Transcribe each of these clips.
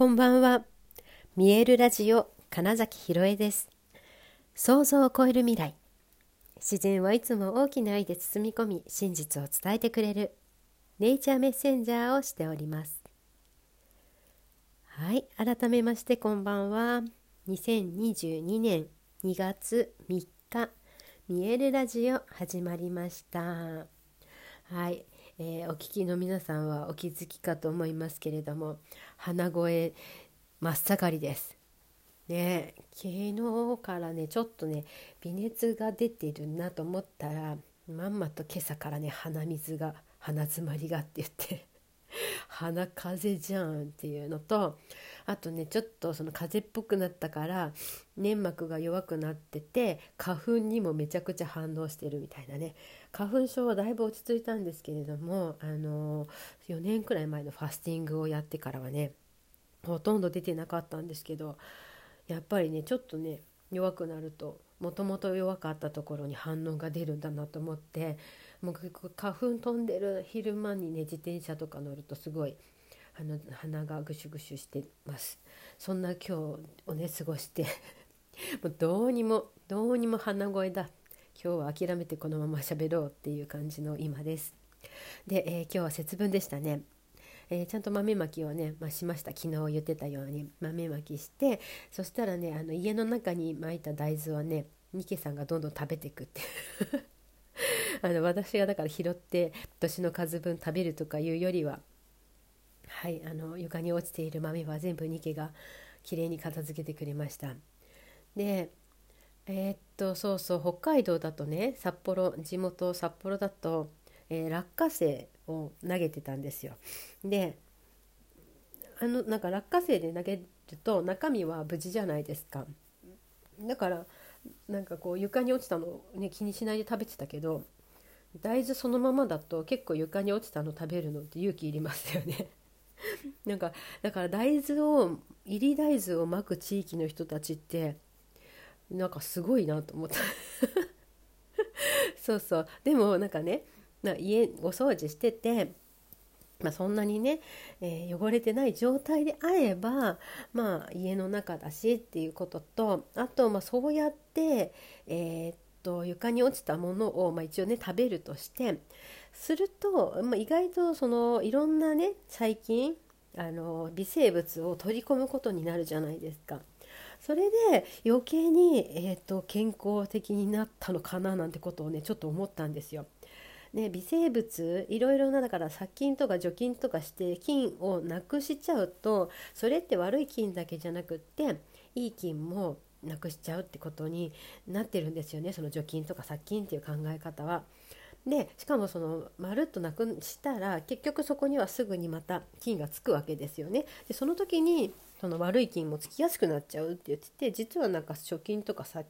こんばんは。見えるラジオ金崎ひろえです。想像を超える未来。自然はいつも大きな愛で包み込み、真実を伝えてくれるネイチャーメッセンジャーをしております。はい、改めましてこんばんは。2022年2月3日、見えるラジオ始まりました。はい、えー、お聞きの皆さんはお気づきかと思いますけれども鼻声真っ盛りです。ね昨日からねちょっとね微熱が出てるなと思ったらまんまと今朝からね鼻水が鼻づまりがって言って 鼻風邪じゃんっていうのとあとねちょっとその風邪っぽくなったから粘膜が弱くなってて花粉にもめちゃくちゃ反応してるみたいなね花粉症はだいぶ落ち着いたんですけれどもあの4年くらい前のファスティングをやってからはねほとんど出てなかったんですけどやっぱりねちょっとね弱くなるともともと弱かったところに反応が出るんだなと思ってもう花粉飛んでる昼間にね自転車とか乗るとすごいあの鼻がぐしゅぐしゅしてます。そんな今日をね過ごして もうどうにもどうにも鼻声だ今日は諦めてこのまま喋ろうっていう感じの今です。で、えー、今日は節分でしたね。えー、ちゃんと豆まきをね、まあ、しました。昨日言ってたように。豆まきしてそしたらねあの家の中に巻いた大豆はねニケさんがどんどん食べていくって あの私がだから拾って年の数分食べるとかいうよりははいあの床に落ちている豆は全部ニケがきれいに片付けてくれました。でえー、っとそうそう北海道だとね札幌地元札幌だと、えー、落花生を投げてたんですよ。であのなんか落花生で投げると中身は無事じゃないですか。だからなんかこう床に落ちたの、ね、気にしないで食べてたけど大豆そのままだと結構床に落ちたの食べるのって勇気いりますよね。なんかだから大豆を入り大豆をまく地域の人たちってなんかすごいなと思った そうそうでもなんかねな家お掃除しててまあ、そんなにね、えー、汚れてない状態であれば、まあ、家の中だしっていうこととあと、まあ、そうやって、えー、っと床に落ちたものを、まあ、一応ね食べるとしてすると、まあ、意外とそのいろんなね細菌あの微生物を取り込むことになるじゃないですか。それで余計に、えーと健康的になったのかななんてことをねちょっと思ったんですよ。ね、微生物いろいろなだから殺菌とか除菌とかして菌をなくしちゃうとそれって悪い菌だけじゃなくっていい菌もなくしちゃうってことになってるんですよねその除菌とか殺菌っていう考え方は。でしかもそのまるっとなくしたら結局そこにはすぐにまた菌がつくわけですよね。でその時にその悪い菌もつきやすくなっちゃうって言ってて実はなんか除菌とか殺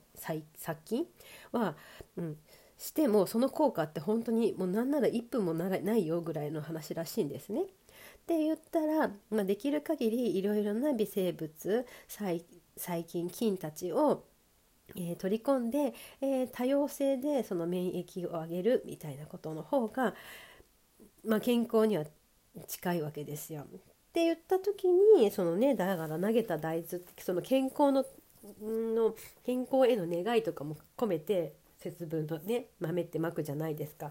菌は、うん、してもその効果って本当にもうなんなら1分もないよぐらいの話らしいんですね。って言ったら、まあ、できる限りいろいろな微生物細菌菌たちを、えー、取り込んで、えー、多様性でその免疫を上げるみたいなことの方が、まあ、健康には近いわけですよ。って言った時にそのねだから投げた大豆ってその健康のの健康への願いとかも込めて節分のね豆ってまくじゃないですか。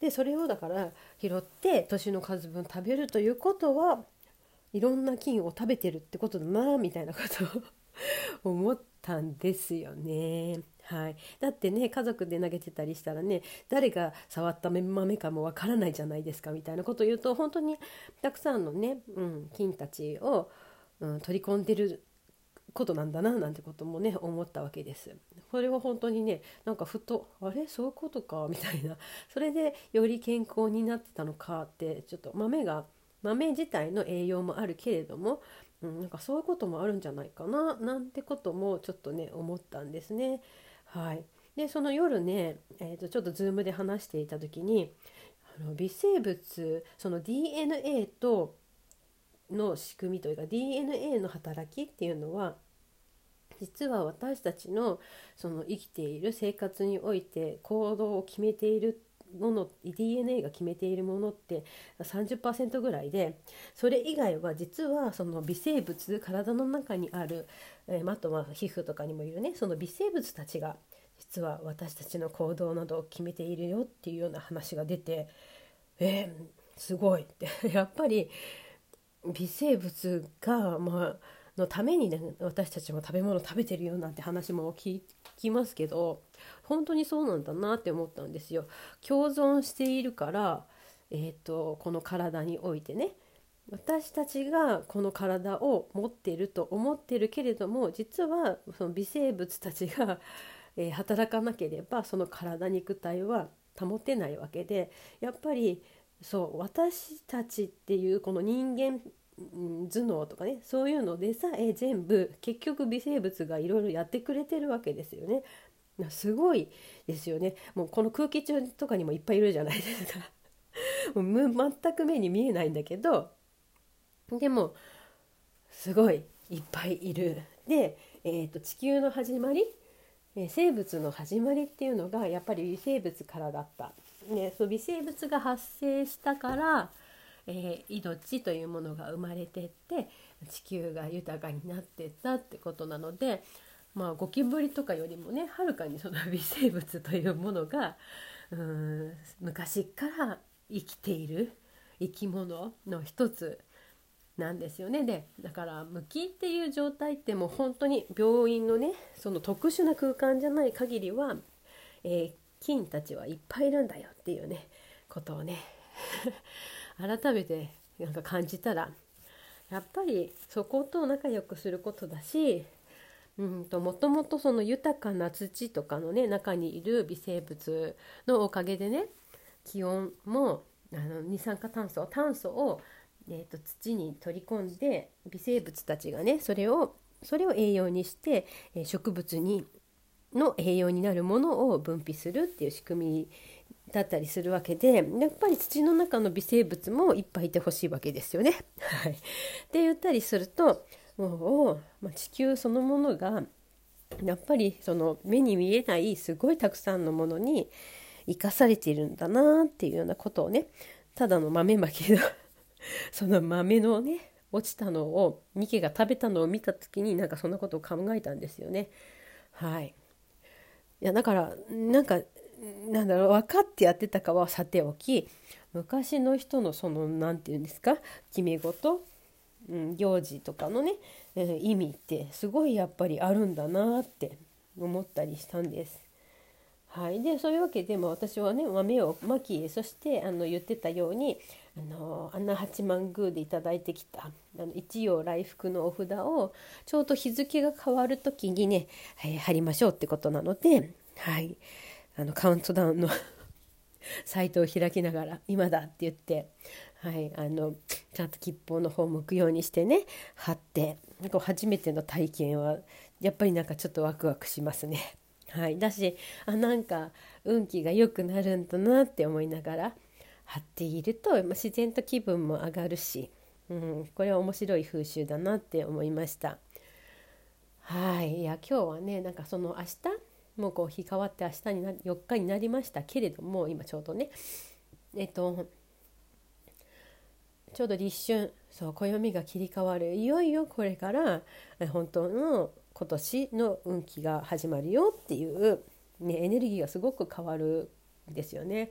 でそれをだから拾って年の数分食べるということはいろんな菌を食べてるってことだなみたいなことを思ったんですよね。はい、だってね家族で投げてたりしたらね誰が触った豆かもわからないじゃないですかみたいなことを言うと本当にたくさんのね、うん、菌たちを、うん、取り込んでることなんだななんてこともね思ったわけです。これは本当にねなんかふとあれ？そういうことかみたいなそれでより健康になってたのかってちょっと豆が豆自体の栄養もあるけれども、うん、なんかそういうこともあるんじゃないかななんてこともちょっとね思ったんですね。はい、でその夜ね、えー、とちょっとズームで話していた時にあの微生物その DNA との仕組みというか DNA の働きっていうのは実は私たちのその生きている生活において行動を決めているのの DNA が決めているものって30%ぐらいでそれ以外は実はその微生物体の中にある、えー、あとは皮膚とかにもいるねその微生物たちが実は私たちの行動などを決めているよっていうような話が出てえー、すごいってやっぱり微生物がまあのためにね私たちも食べ物食べてるよなんて話も聞きますけど本当にそうなんだなって思ったんですよ。共存しているから、えーと、この体においてね私たちがこの体を持ってると思ってるけれども実はその微生物たちが、えー、働かなければその体肉体は保てないわけでやっぱりそう私たちっていうこの人間頭脳とかねそういうのでさえ全部結局微生物がいろいろやってくれてるわけですよね。すごいですよね。もうこの空気中とかにもいっぱいいるじゃないですか。もう全く目に見えないんだけど。でもすごいいっぱいいる。で、えーと、地球の始まり、え、生物の始まりっていうのがやっぱり微生物からだった、ね、そう微生物が発生したから、えー、命というものが生まれてって地球が豊かになってったってことなのでまあゴキブリとかよりもねはるかにその微生物というものがうん昔から生きている生き物の一つなんですよね。でだから無菌っていう状態ってもう本当に病院のねその特殊な空間じゃない限りは、えー、菌たちはいっぱいいるんだよっていうねことをね改めてなんか感じたらやっぱりそこと仲良くすることだしうんともともとその豊かな土とかのね中にいる微生物のおかげでね気温もあの二酸化炭素炭素を、えーと、土に取り込んで微生物たちがねそれをそれを栄養にして、え植物にの栄養になるものを分泌するっていう仕組みだったりするわけでやっぱり土の中の微生物もいっぱいいてほしいわけですよね。はい、って言ったりするともう、まあ、地球そのものがやっぱりその目に見えないすごいたくさんのものに生かされているんだなっていうようなことをねただの豆まきの その豆のね落ちたのをミケが食べたのを見た時になんかそんなことを考えたんですよね。はい、いやだからなんかなんだろう分かってやってたかはさておき昔の人のその何て言うんですか決め事うん、行事とかのね、えー、意味ってすごいやっぱりあるんだなって思ったりしたんです。はい、でそういうわけで、も私はね豆をまきそしてあの言ってたようにあの穴八幡宮で頂いてきたあの一葉来福のお札をちょうど日付が変わる時にね、はい、貼りましょうってことなので、はい、あのカウントダウンの サイトを開きながら「今だ」って言ってはい、あのちゃんと吉報の方を向くようにしてね貼ってなんか初めての体験はやっぱりなんかちょっとワクワクしますね。はい、だしあなんか運気が良くなるんだなって思いながら貼っていると、ま、自然と気分も上がるし、うん、これは面白い風習だなって思いました。はいいや今日はねなんかその明日もうこう日変わって明日にな4日になりましたけれども今ちょうどねえっとちょうど立春そう暦が切り替わるいよいよこれから本当の今年の運気が始まるよっていう、ね、エネルギーがすごく変わるんですよね。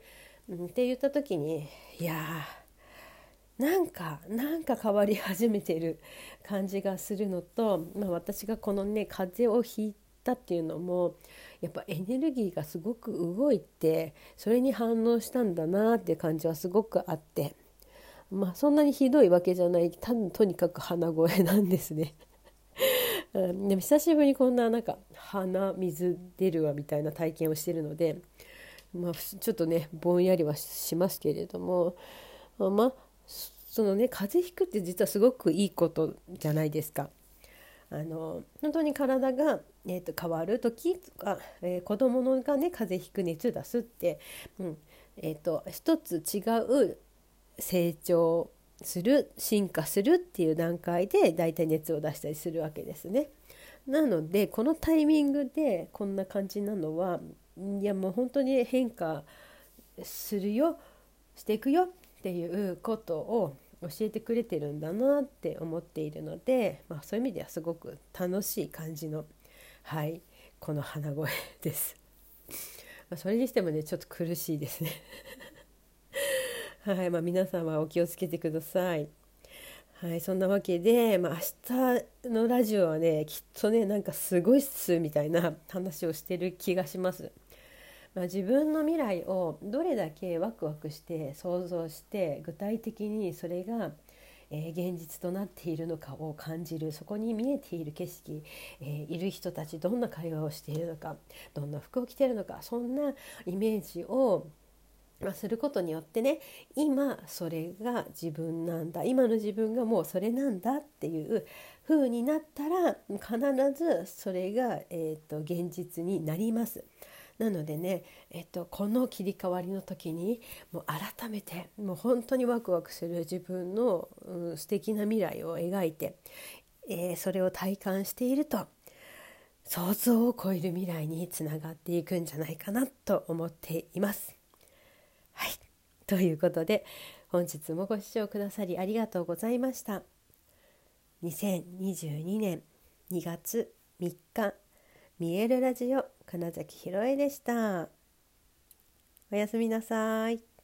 って言った時にいやーなんかなんか変わり始めてる感じがするのと、まあ、私がこのね風邪をひいてったっていうのもやっぱエネルギーがすごく動いてそれに反応したんだなっていう感じはすごくあって。まあそんなにひどいわけじゃないたとにかく鼻声なんですねうんでも久しぶりにこんななんか鼻水出るわみたいな体験をしてるので、まあ、ちょっとねぼんやりはしますけれどもまあそのね風邪ひくって実はすごくいいことじゃないですか。あの本当に体が、えーと、変わる時とか、えー、子供のがね風邪ひく熱出すって、うんえーと一つ違う成長する進化するっていう段階で大体熱を出したりするわけですね。なのでこのタイミングでこんな感じなのはいやもう本当に変化するよしていくよっていうことを教えてくれてるんだなって思っているので、まあ、そういう意味ではすごく楽しい感じの、はい、この鼻声です。まあ、それにしてもねちょっと苦しいですねはいまあ、皆さんはお気をつけてください。はい、そんなわけで、まあ、明日のラジオはねきっとねなんかすごいっすみたいな話をしてる気がします。まあ、自分の未来をどれだけワクワクして想像して具体的にそれが、えー、現実となっているのかを感じるそこに見えている景色、えー、いる人たちどんな会話をしているのかどんな服を着ているのかそんなイメージをまあ、することによってね今それが自分なんだ今の自分がもうそれなんだっていう風になったら必ずそれが、えーと、現実になります。なのでね、えっと、この切り替わりの時にもう改めてもう本当にワクワクする自分の、うん、素敵な未来を描いて、えー、それを体感していると想像を超える未来につながっていくんじゃないかなと思っています。はいということで本日もご視聴くださりありがとうございました。2022年2月3日見えるラジオ金崎ひろえでした。おやすみなさい。